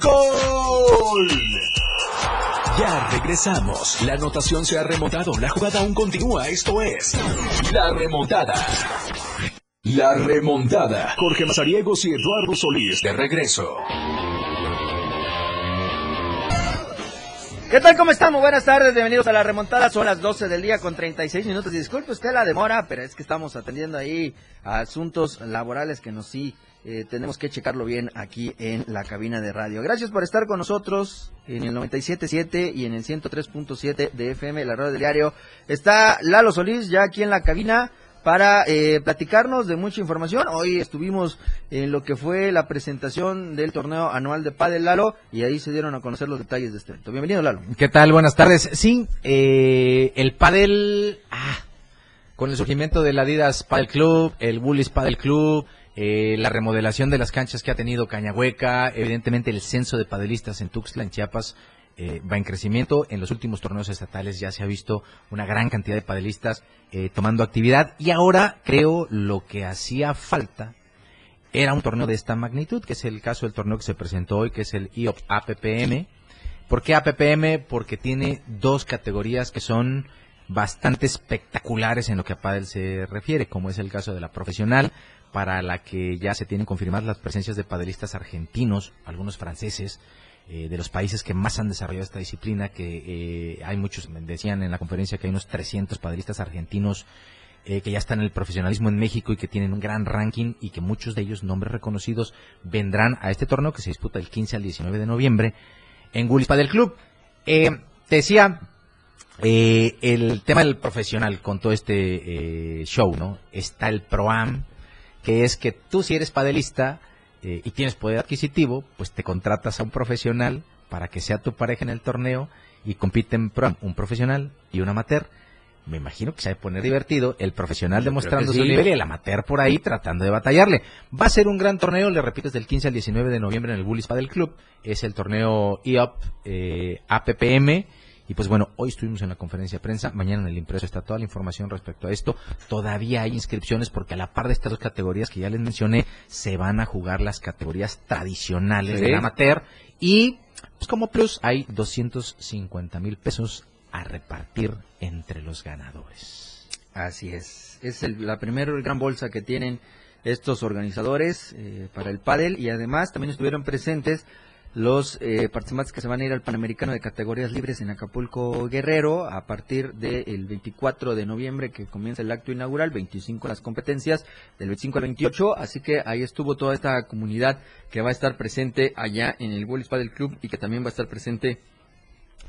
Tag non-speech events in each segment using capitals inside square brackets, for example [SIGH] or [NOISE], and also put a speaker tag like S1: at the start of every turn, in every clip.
S1: ¡Gol! Ya regresamos. La anotación se ha remontado. La jugada aún continúa. Esto es La Remontada. La Remontada. Jorge Mazariegos y Eduardo Solís de regreso.
S2: ¿Qué tal? ¿Cómo estamos? Buenas tardes, bienvenidos a la remontada. Son las 12 del día con 36 minutos. Disculpe usted la demora, pero es que estamos atendiendo ahí asuntos laborales que nos sí eh, tenemos que checarlo bien aquí en la cabina de radio. Gracias por estar con nosotros en el 97.7 y en el 103.7 de FM, la radio del diario. Está Lalo Solís ya aquí en la cabina para eh, platicarnos de mucha información. Hoy estuvimos en lo que fue la presentación del torneo anual de Padel Lalo y ahí se dieron a conocer los detalles de este evento. Bienvenido Lalo.
S3: ¿Qué tal? Buenas tardes. Sí, eh, el Padel, ah, con el surgimiento del Adidas Padel Club, el Bullis Padel Club, eh, la remodelación de las canchas que ha tenido Cañahueca, evidentemente el censo de padelistas en Tuxtla, en Chiapas, eh, va en crecimiento. En los últimos torneos estatales ya se ha visto una gran cantidad de padelistas eh, tomando actividad y ahora creo lo que hacía falta era un torneo de esta magnitud, que es el caso del torneo que se presentó hoy, que es el IOP APPM. ¿Por qué APPM? Porque tiene dos categorías que son bastante espectaculares en lo que a Padel se refiere, como es el caso de la profesional, para la que ya se tienen confirmadas las presencias de padelistas argentinos, algunos franceses, eh, de los países que más han desarrollado esta disciplina, que eh, hay muchos, decían en la conferencia que hay unos 300 padelistas argentinos eh, que ya están en el profesionalismo en México y que tienen un gran ranking y que muchos de ellos, nombres reconocidos, vendrán a este torneo que se disputa el 15 al 19 de noviembre en Gulis Padel Club. te decía, el tema del profesional con todo este show, ¿no? Está el ProAm, que es que tú si eres padelista eh, y tienes poder adquisitivo, pues te contratas a un profesional para que sea tu pareja en el torneo y compiten un profesional y un amateur. Me imagino que se va a poner divertido el profesional demostrando su nivel y el amateur por ahí tratando de batallarle. Va a ser un gran torneo, le repito, desde el 15 al 19 de noviembre en el Bullis Padel Club. Es el torneo IOP eh, APPM y pues bueno, hoy estuvimos en la conferencia de prensa, mañana en el impreso está toda la información respecto a esto. Todavía hay inscripciones porque a la par de estas dos categorías que ya les mencioné, se van a jugar las categorías tradicionales del amateur y pues como plus hay 250 mil pesos a repartir entre los ganadores.
S2: Así es, es la primera gran bolsa que tienen estos organizadores eh, para el pádel y además también estuvieron presentes los eh, participantes que se van a ir al Panamericano de categorías libres en Acapulco Guerrero a partir del 24 de noviembre que comienza el acto inaugural, 25 las competencias, del 25 al 28, así que ahí estuvo toda esta comunidad que va a estar presente allá en el Wallis del Club y que también va a estar presente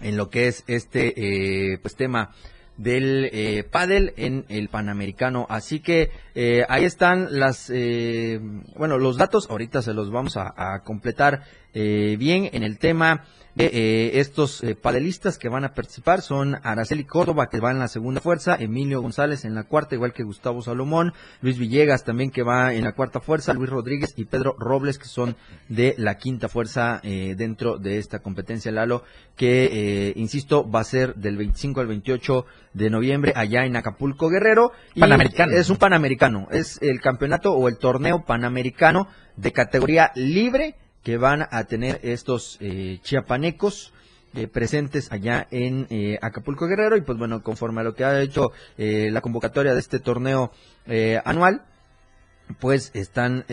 S2: en lo que es este eh, pues tema del eh, pádel en el Panamericano. Así que eh, ahí están las, eh, bueno, los datos. Ahorita se los vamos a completar eh, bien en el tema de eh, estos eh, padelistas que van a participar. Son Araceli Córdoba que va en la segunda fuerza, Emilio González en la cuarta, igual que Gustavo Salomón, Luis Villegas también que va en la cuarta fuerza, Luis Rodríguez y Pedro Robles que son de la quinta fuerza eh, dentro de esta competencia Lalo que insisto va a ser del 25 al 28 de noviembre allá en Acapulco Guerrero. Y
S3: panamericano.
S2: es un panamericano, es el campeonato o el torneo panamericano de categoría libre que van a tener estos eh, chiapanecos eh, presentes allá en eh, Acapulco Guerrero y pues bueno, conforme a lo que ha hecho la convocatoria de este torneo anual, pues están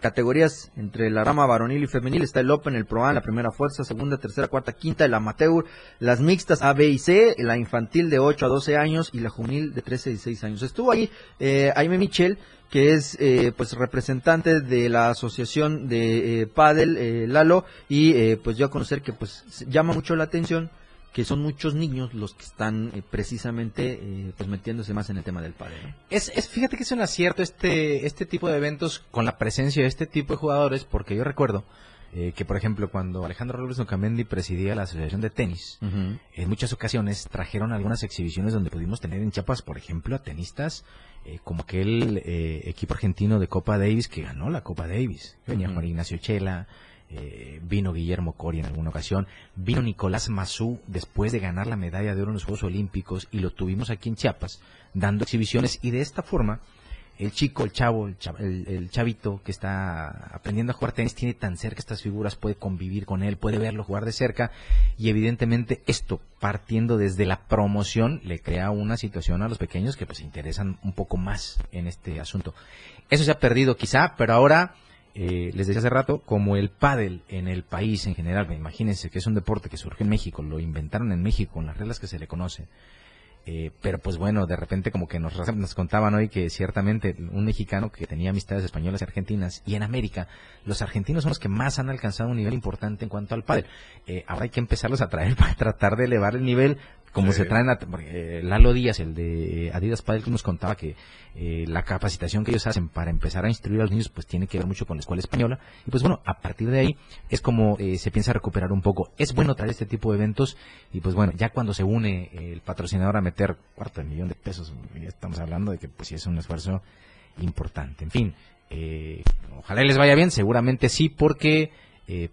S2: categorías entre la rama varonil y femenil, está el Open, el Pro A, la primera fuerza, segunda, tercera, cuarta, quinta, el amateur, las mixtas A, B y C, la infantil de 8 a 12 años y la juvenil de 13 a 16 años. Estuvo ahí Jaime Michel, que es eh, pues representante de la asociación de eh, Padel eh, Lalo y eh, pues yo a conocer que pues llama mucho la atención que son muchos niños los que están precisamente pues metiéndose más en el tema del pádel.
S3: Es, es, fíjate que es un acierto este este tipo de eventos con la presencia de este tipo de jugadores porque yo recuerdo que por ejemplo cuando Alejandro Robles Ocamendi presidía la asociación de tenis, en muchas ocasiones trajeron algunas exhibiciones donde pudimos tener en Chiapas, por ejemplo, a tenistas eh, como aquel eh, equipo argentino de Copa Davis que ganó la Copa Davis. Venía Juan Ignacio Chela, eh, vino Guillermo Cori en alguna ocasión, vino Nicolás Mazú después de ganar la medalla de oro en los Juegos Olímpicos y lo tuvimos aquí en Chiapas dando exhibiciones y de esta forma el chico, el chavo, el, el, chavito que está aprendiendo a jugar tenis tiene tan cerca estas figuras, puede convivir con él, puede verlo jugar de cerca y evidentemente esto partiendo desde la promoción le crea una situación a los pequeños que pues se interesan un poco más en este asunto. Eso se ha perdido quizá, pero ahora eh, les decía hace rato, como el pádel en el país en general, imagínense que es un deporte que surge en México, lo inventaron en México con las reglas que se le conocen. Eh, pero pues bueno, de repente como que nos, nos contaban hoy que ciertamente un mexicano que tenía amistades españolas y argentinas y en América, los argentinos son los que más han alcanzado un nivel importante en cuanto al pádel. Eh, ahora hay que empezarlos a traer [LAUGHS] para tratar de elevar el nivel como se traen a, eh, Lalo Díaz, el de Adidas Padel, que nos contaba que eh, la capacitación que ellos hacen para empezar a instruir a los niños, pues tiene que ver mucho con la escuela española. Y pues bueno, a partir de ahí es como eh, se piensa recuperar un poco. Es bueno traer este tipo de eventos y pues bueno, ya cuando se une el patrocinador a meter cuarto de millón de pesos, ya estamos hablando de que pues sí es un esfuerzo importante. En fin, ojalá les vaya bien, seguramente sí, porque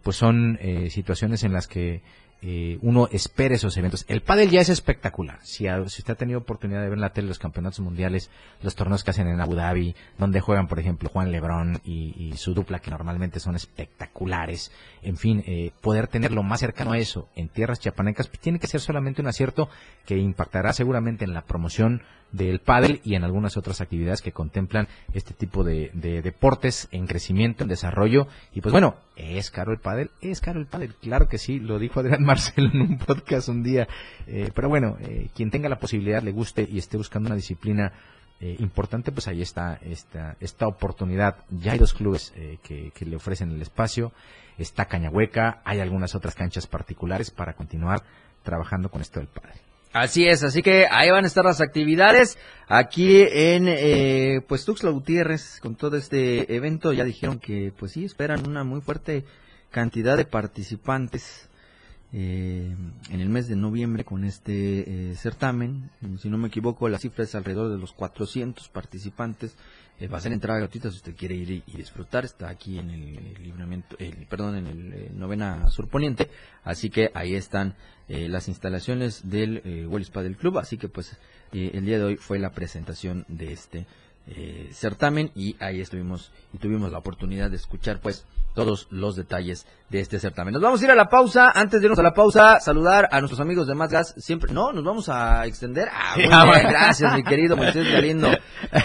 S3: pues son situaciones en las que eh, uno espera esos eventos. El pádel ya es espectacular. Si, si, usted ha tenido oportunidad de ver en la tele los campeonatos mundiales, los torneos que hacen en Abu Dhabi, donde juegan, por ejemplo, Juan Lebrón y, su dupla, que normalmente son espectaculares. En fin, eh, poder tenerlo más cercano a eso en tierras chiapanecas pues, tiene que ser solamente un acierto que impactará seguramente en la promoción del pádel y en algunas otras actividades que contemplan este tipo de, deportes en crecimiento, en desarrollo. Y pues bueno, ¿es caro el pádel? Es caro el pádel, claro que sí, lo dijo Adrián [LAUGHS] Marcelo en un podcast un día. Eh, pero bueno, eh, quien tenga la posibilidad, le guste y esté buscando una disciplina eh, importante, pues ahí está esta, esta oportunidad. Ya hay dos clubes que, que, le ofrecen el espacio. Está Cañahueca, hay algunas otras canchas particulares para continuar trabajando con esto del pádel.
S2: Así es, así que ahí van a estar las actividades aquí en eh, pues Tuxtla Gutiérrez con todo este evento. Ya dijeron que pues sí esperan una muy fuerte cantidad de participantes eh, en el mes de noviembre con este eh, certamen si no me equivoco la cifra es alrededor de los 400 participantes eh, va a ser entrada gratuita si usted quiere ir y, disfrutar. Está aquí en el, libramiento, el, perdón, en el, eh, novena surponiente. Así que ahí están las instalaciones del eh, Wells Padel Club. Así que pues el día de hoy fue la presentación de este certamen y ahí estuvimos y tuvimos la oportunidad de escuchar pues todos los detalles de este certamen. Nos vamos a ir a la pausa. Antes de irnos a la pausa, saludar a nuestros amigos de Más Gas. Siempre, no, nos vamos a extender. Ah, [LAUGHS] gracias, mi querido Moisés Galindo.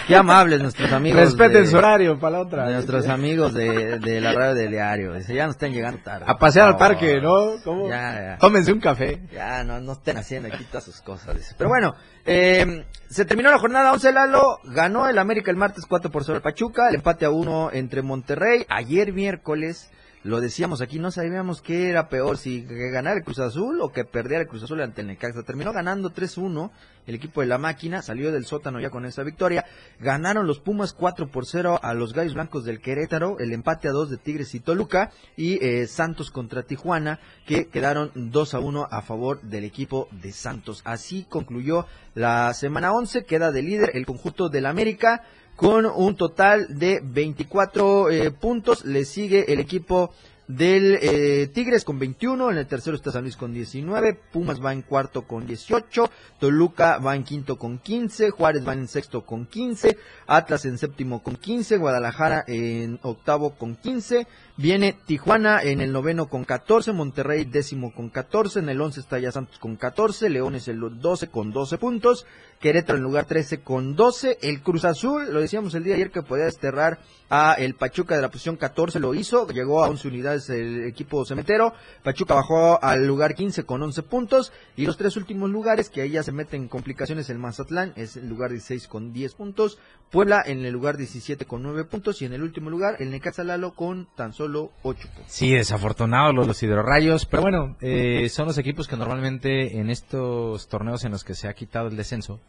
S2: Qué amables nuestros amigos.
S3: Respeten su horario para la otra.
S2: nuestros amigos de, de, la radio del diario. Ya nos están llegando tarde.
S3: A pasear al parque, ¿no? ¿Cómo? Ya, ya. Tómense un café.
S2: Ya, no, no estén haciendo aquí todas sus cosas. Dice. Pero bueno, eh, se terminó la jornada 11, Lalo. Ganó el América el martes 4 por 0 Pachuca. El empate a 1 entre Monterrey. Ayer miércoles lo decíamos aquí, no sabíamos qué era peor, si ganar el Cruz Azul o que perdiera el Cruz Azul ante el Necaxa. Terminó ganando 3-1 el equipo de la máquina, salió del sótano ya con esa victoria. Ganaron los Pumas 4 por 0 a los Gallos Blancos del Querétaro, el empate a 2 de Tigres y Toluca y eh, Santos contra Tijuana, que quedaron 2 a 1 a favor del equipo de Santos. Así concluyó la semana 11, queda de líder el conjunto del América con un total de 24 eh, puntos. Le sigue el equipo del eh, Tigres con 21, en el tercero está San Luis con 19, Pumas va en cuarto con 18, Toluca va en quinto con 15, Juárez va en sexto con 15, Atlas en séptimo con 15, Guadalajara en octavo con 15, viene Tijuana en el noveno con 14, Monterrey décimo con 14, en el 11 está ya Santos con 14, Leones el 12 con 12 puntos, Querétaro en lugar 13 con 12, el Cruz Azul, lo decíamos el día de ayer que podía desterrar a el Pachuca de la posición 14, lo hizo, llegó a 11 unidades el equipo cementero, Pachuca bajó al lugar 15 con 11 puntos. Y los tres últimos lugares que ahí ya se meten complicaciones el Mazatlán es el lugar 16 con 10 puntos, Puebla en el lugar 17 con 9 puntos. Y en el último lugar el Necaxa Lalo con tan solo 8 puntos.
S3: Sí, desafortunados los, los hidrorrayos, pero bueno, eh, son los equipos que normalmente en estos torneos en los que se ha quitado el descenso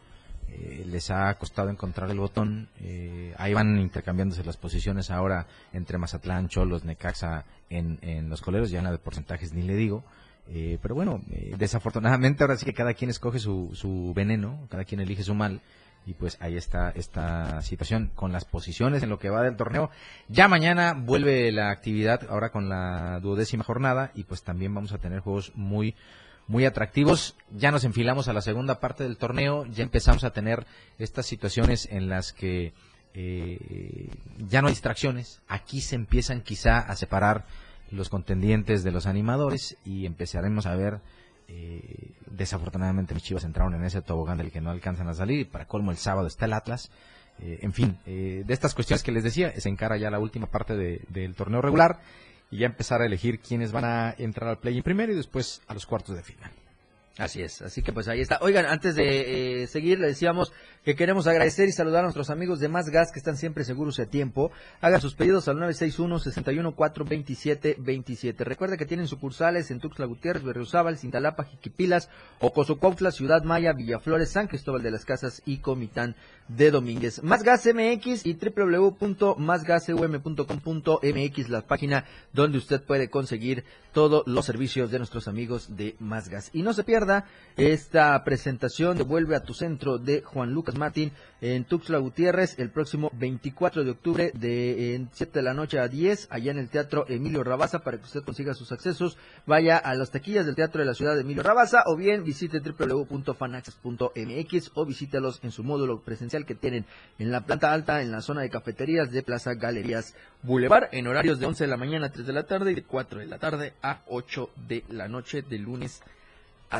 S3: eh, les ha costado encontrar el botón. Eh, ahí van intercambiándose las posiciones ahora entre Mazatlán, Cholos, Necaxa en, en los coleros, ya en la de porcentajes ni le digo. Eh, pero bueno, desafortunadamente ahora sí que cada quien escoge su, su veneno, cada quien elige su mal. Y pues ahí está esta situación con las posiciones en lo que va del torneo. Ya mañana vuelve la actividad, ahora con la duodécima jornada, y pues también vamos a tener juegos muy muy atractivos. Ya nos enfilamos a la segunda parte del torneo, ya empezamos a tener estas situaciones en las que eh, ya no hay distracciones, aquí se empiezan quizá a separar los contendientes de los animadores y empezaremos a ver, eh, desafortunadamente mis chivas entraron en ese tobogán del que no alcanzan a salir y para colmo el sábado está el Atlas. Eh, en fin, de estas cuestiones que les decía, se encara ya la última parte del torneo regular y ya empezar a elegir quiénes van a entrar al play en primero y después a los cuartos de final.
S2: Así es, así que pues ahí está. Oigan, antes de eh, seguir, le decíamos que queremos agradecer y saludar a nuestros amigos de Más Gas que están siempre seguros y a tiempo. Hagan sus pedidos al 961-614-2727. Recuerda que tienen sucursales en Tuxtla Gutiérrez, Berriozábal, Cintalapa, Jiquipilas, Ocosocuautla, Ciudad Maya, Villaflores, San Cristóbal de las Casas y Comitán de Domínguez. Más Gas MX y www.másgasum.com.mx, la página donde usted puede conseguir todos los servicios de nuestros amigos de Más Gas. Y no se pierda esta presentación de Vuelve a tu centro de Juan Lucas Martín en Tuxtla Gutiérrez el próximo 24 de octubre de 7 de la noche a 10 allá en el Teatro Emilio Rabaza para que usted consiga sus accesos. Vaya a las taquillas del Teatro de la Ciudad de Emilio Rabaza o bien visite www.fanaxes.mx o visítalos en su módulo presencial que tienen en la planta alta en la zona de cafeterías de Plaza Galerías Boulevard en horarios de 11 de la mañana a 3 de la tarde y de 4 de la tarde a 8 de la noche de lunes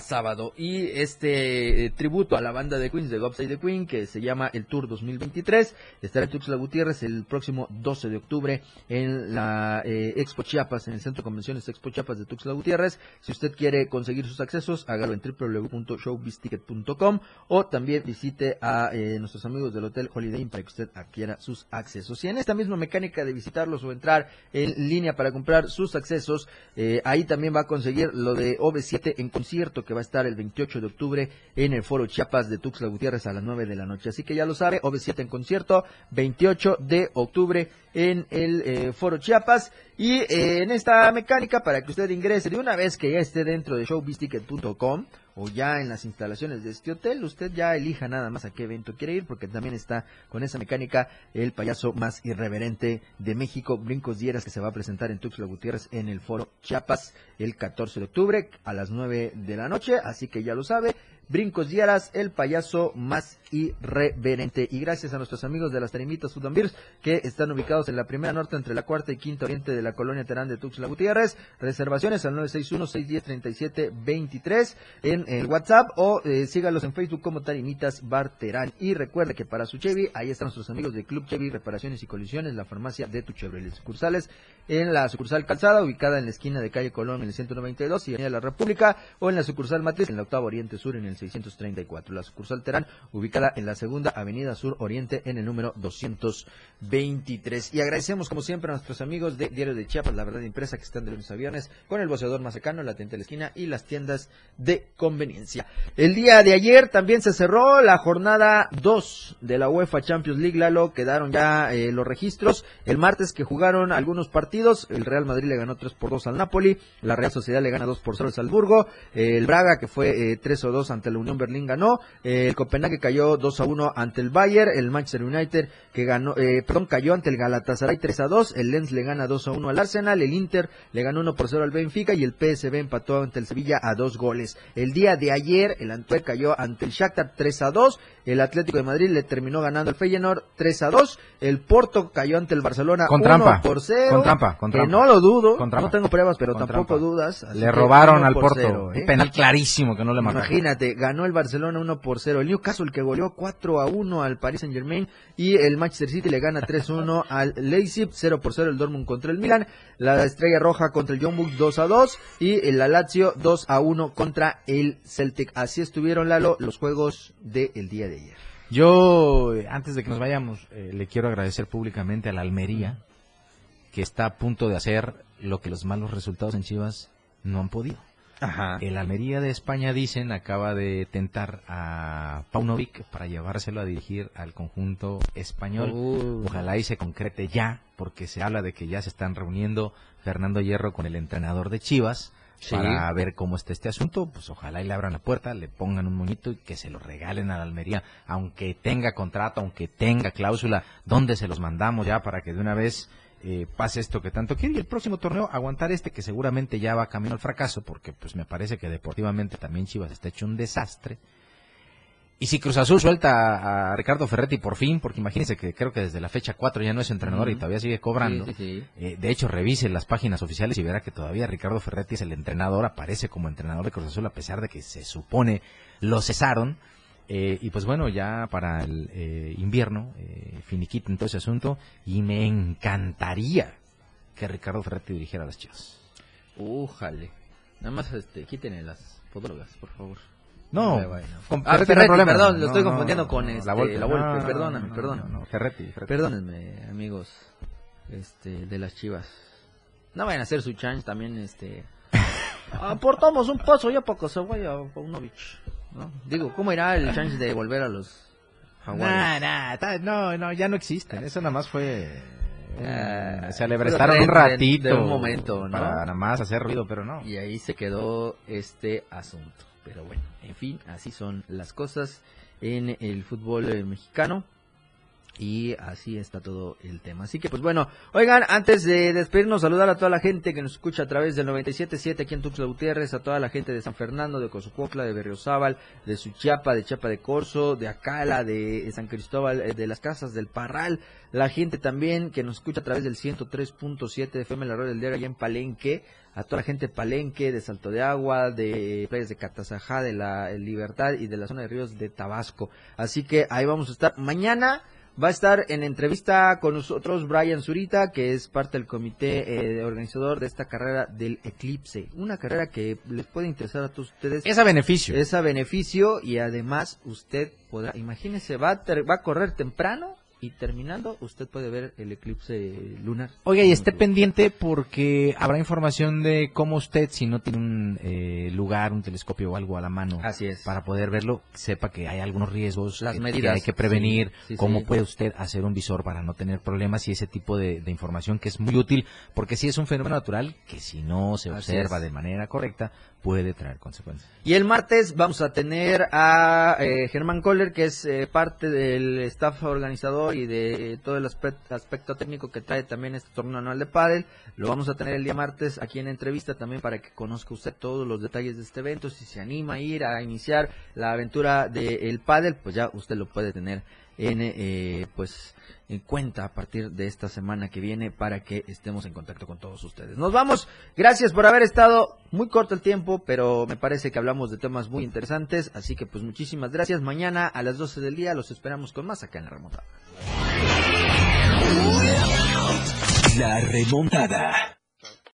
S2: sábado. Y este eh, tributo a la banda de Queens de Gobside the Queen, que se llama el Tour 2023, estará en Tuxtla Gutiérrez el próximo 12 de octubre en la eh, Expo Chiapas, en el Centro de Convenciones Expo Chiapas de Tuxtla Gutiérrez. Si usted quiere conseguir sus accesos, hágalo en www.showbizticket.com o también visite a eh, nuestros amigos del Hotel Holiday Inn para que usted adquiera sus accesos. Y en esta misma mecánica de visitarlos o entrar en línea para comprar sus accesos, ahí también va a conseguir lo de OV7 en concierto que va a estar el 28 de octubre en el Foro Chiapas de Tuxtla Gutiérrez a las 9 de la noche. Así que ya lo sabe, OV7 en concierto, 28 de octubre en el eh, Foro Chiapas. Y eh, en esta mecánica, para que usted ingrese de una vez que ya esté dentro de showbizticket.com o ya en las instalaciones de este hotel, usted ya elija nada más a qué evento quiere ir, porque también está con esa mecánica el payaso más irreverente de México, Brincos Dieras, que se va a presentar en Tuxtla Gutiérrez en el Foro Chiapas el 14 de octubre a las 9 de la noche, así que ya lo sabe, Brincos Dieras, el payaso más irreverente. Y gracias a nuestros amigos de las Tarimitas Sudambirs, que están ubicados en la primera norte entre la cuarta y quinta oriente de la colonia Terán de Tuxtla Gutiérrez. Reservaciones al 961-610-3723 en el WhatsApp o eh, sígalos en Facebook como Tarimitas Bar Terán. Y recuerde que para su Chevy, ahí están nuestros amigos de Club Chevy Reparaciones y Colisiones, la farmacia de tu Chevrolet. Sucursales en la sucursal Calzada, ubicada en la esquina de calle Colón en el 192 y Avenida La República, o en la sucursal Matriz en la octava Oriente Sur en el 634. La sucursal Terán, ubicada en la segunda Avenida Sur Oriente en el número 223. Y agradecemos como siempre a nuestros amigos de Diario de Chiapas, la verdad impresa, que están de lunes a viernes, con el boceador más cercano, la tienda de la esquina y las tiendas de conveniencia. El día de ayer también se cerró la jornada 2 de la UEFA Champions League, Lalo, quedaron ya eh, los registros. El martes que jugaron algunos partidos, el Real Madrid le ganó 3 por 2 al Napoli, la Real Sociedad le gana 2 por 0 al Salzburgo, el Braga que fue eh, 3 o 2 ante la Unión Berlín ganó, eh, el Copenhague cayó 2 a 1 ante el Bayern, el Manchester United que ganó, eh, perdón, cayó ante el Galatasaray 3 a 2, el Lens le gana 2 a 1 al Arsenal, el Inter le ganó 1 por 0 al Benfica y el PSV empató ante el Sevilla a 2 goles. El día de ayer el Antwerp cayó ante el Shakhtar 3 a 2, el Atlético de Madrid le terminó ganando al Feyenoord 3 a 2, el Porto cayó ante el Barcelona
S3: con
S2: 1
S3: trampa,
S2: por 0,
S3: con trampa, con
S2: que
S3: trampa.
S2: no lo dudo,
S3: Con
S2: no tengo pruebas, pero
S3: Con
S2: tampoco
S3: trampa.
S2: dudas.
S3: Le
S2: que
S3: robaron
S2: 1
S3: al
S2: por
S3: Porto.
S2: 0, ¿eh?
S3: Penal clarísimo que no le marcaron.
S2: Imagínate, ganó el Barcelona 1 por 0. El Newcastle que goleó 4 a 1 al Paris Saint Germain y el Manchester City le gana 3 a 1 al Leipzig, 0 por 0 el Dortmund contra el Milan, la Estrella Roja contra el Boys 2 a 2 y el Lazio 2 a 1 contra el Celtic. Así estuvieron Lalo los juegos del día de ayer.
S3: Yo, antes de que nos vayamos, eh, le quiero agradecer públicamente a la Almería, que está a punto de hacer lo que los malos resultados en Chivas no han podido.
S2: Ajá.
S3: El Almería de España, dicen, acaba de tentar a Paunovic para llevárselo a dirigir al conjunto español.
S2: Uh.
S3: Ojalá y se concrete ya, porque se habla de que ya se están reuniendo Fernando Hierro con el entrenador de Chivas
S2: Sí.
S3: para ver cómo está este asunto. Pues ojalá y le abran la puerta, le pongan un moñito y que se lo regalen a la Almería, aunque tenga contrato, aunque tenga cláusula, ¿dónde se los mandamos ya para que de una vez eh, pase esto que tanto quiere y el próximo torneo aguantar este que seguramente ya va camino al fracaso porque pues me parece que deportivamente también Chivas está hecho un desastre Y si Cruz Azul suelta a Ricardo Ferretti por fin, porque imagínense que creo que desde la fecha 4 ya no es entrenador y todavía sigue cobrando.
S2: Sí, sí, sí.
S3: Eh, de hecho, revise las páginas oficiales y verá que todavía Ricardo Ferretti es el entrenador, aparece como entrenador de Cruz Azul a pesar de que se supone lo cesaron. Eh, y pues bueno, ya para el eh, invierno eh, finiquiten todo ese asunto y me encantaría que Ricardo Ferretti dirigiera a las Chivas.
S2: Újale. Nada más este, quítenle las podólogas, por favor.
S3: No,
S2: bueno.
S3: con
S2: Ah,
S3: Ferretti no problema.
S2: perdón, lo
S3: No,
S2: estoy
S3: no,
S2: confundiendo
S3: no,
S2: con
S3: no,
S2: este,
S3: la Volpe.
S2: la Volpe,
S3: No, no,
S2: perdóname,
S3: no, no,
S2: perdóname.
S3: no, no, Ferretti, Ferretti.
S2: Perdónenme, amigos este, de las chivas. No vayan a hacer su change también, este... [LAUGHS] Aportamos un paso ya para que se vaya Paunovic, ¿no? Digo, ¿cómo irá el change de volver a los?
S3: Nah, nah, ta- no, no, ya no existen. Eso nada más fue.
S2: Ah,
S3: Eh, se alebrestaron
S2: de-
S3: un ratito.
S2: de un momento, ¿no?
S3: Para nada más hacer ruido, pero no.
S2: Y ahí se quedó este asunto. Pero bueno, en fin, así son las cosas en el fútbol eh, mexicano. Y así está todo el tema. Así que pues bueno, oigan, antes de despedirnos, saludar a toda la gente que nos escucha a través del 97.7 aquí en Tuxtla Gutiérrez, a toda la gente de San Fernando, de Cozupocla, de Berriozábal, de Suchiapa, de Chiapa de Corzo, de Acala, de San Cristóbal, eh, de las Casas del Parral, la gente también que nos escucha a través del 103.7 de FM La Radio del Diario allá en Palenque, a toda la gente de Palenque, de Salto de Agua, de playas de Catazajá, de la Libertad y de la zona de ríos de Tabasco. Así que ahí vamos a estar. Mañana va a estar en entrevista con nosotros Brian Zurita, que es parte del comité eh, organizador de esta carrera del Eclipse. Una carrera que les puede interesar a todos ustedes.
S3: Es a beneficio.
S2: Es a beneficio y además usted podrá, imagínese, va a, ter- va a correr temprano y terminando usted puede ver el eclipse lunar.
S3: Oiga, y esté pendiente porque habrá información de cómo usted, si no tiene un eh, lugar, un telescopio o algo a la mano
S2: Así es.
S3: para poder verlo, sepa que hay algunos riesgos
S2: Las
S3: que, que
S2: medidas,
S3: hay que prevenir,
S2: sí, sí,
S3: cómo
S2: sí.
S3: puede usted hacer un visor para no tener problemas y ese tipo de, de información que es muy útil, porque sí es un fenómeno natural que si no se
S2: Así
S3: observa
S2: es.
S3: de manera correcta puede traer consecuencias.
S2: Y el martes vamos a tener a eh, Germán Kohler, que es eh, parte del staff organizador y de eh, todo el aspecto, técnico que trae también este torneo anual de pádel. Lo vamos a tener el día martes aquí en entrevista también para que conozca usted todos los detalles de este evento. Si se anima a ir a iniciar la aventura del pádel, pues ya usted lo puede tener en eh, pues en cuenta a partir de esta semana que viene para que estemos en contacto con todos ustedes. Nos vamos. Gracias por haber estado. Muy corto el tiempo, pero me parece que hablamos de temas muy interesantes. Así que pues muchísimas gracias. Mañana a las 12 del día los esperamos con más acá en la remontada.
S1: La remontada.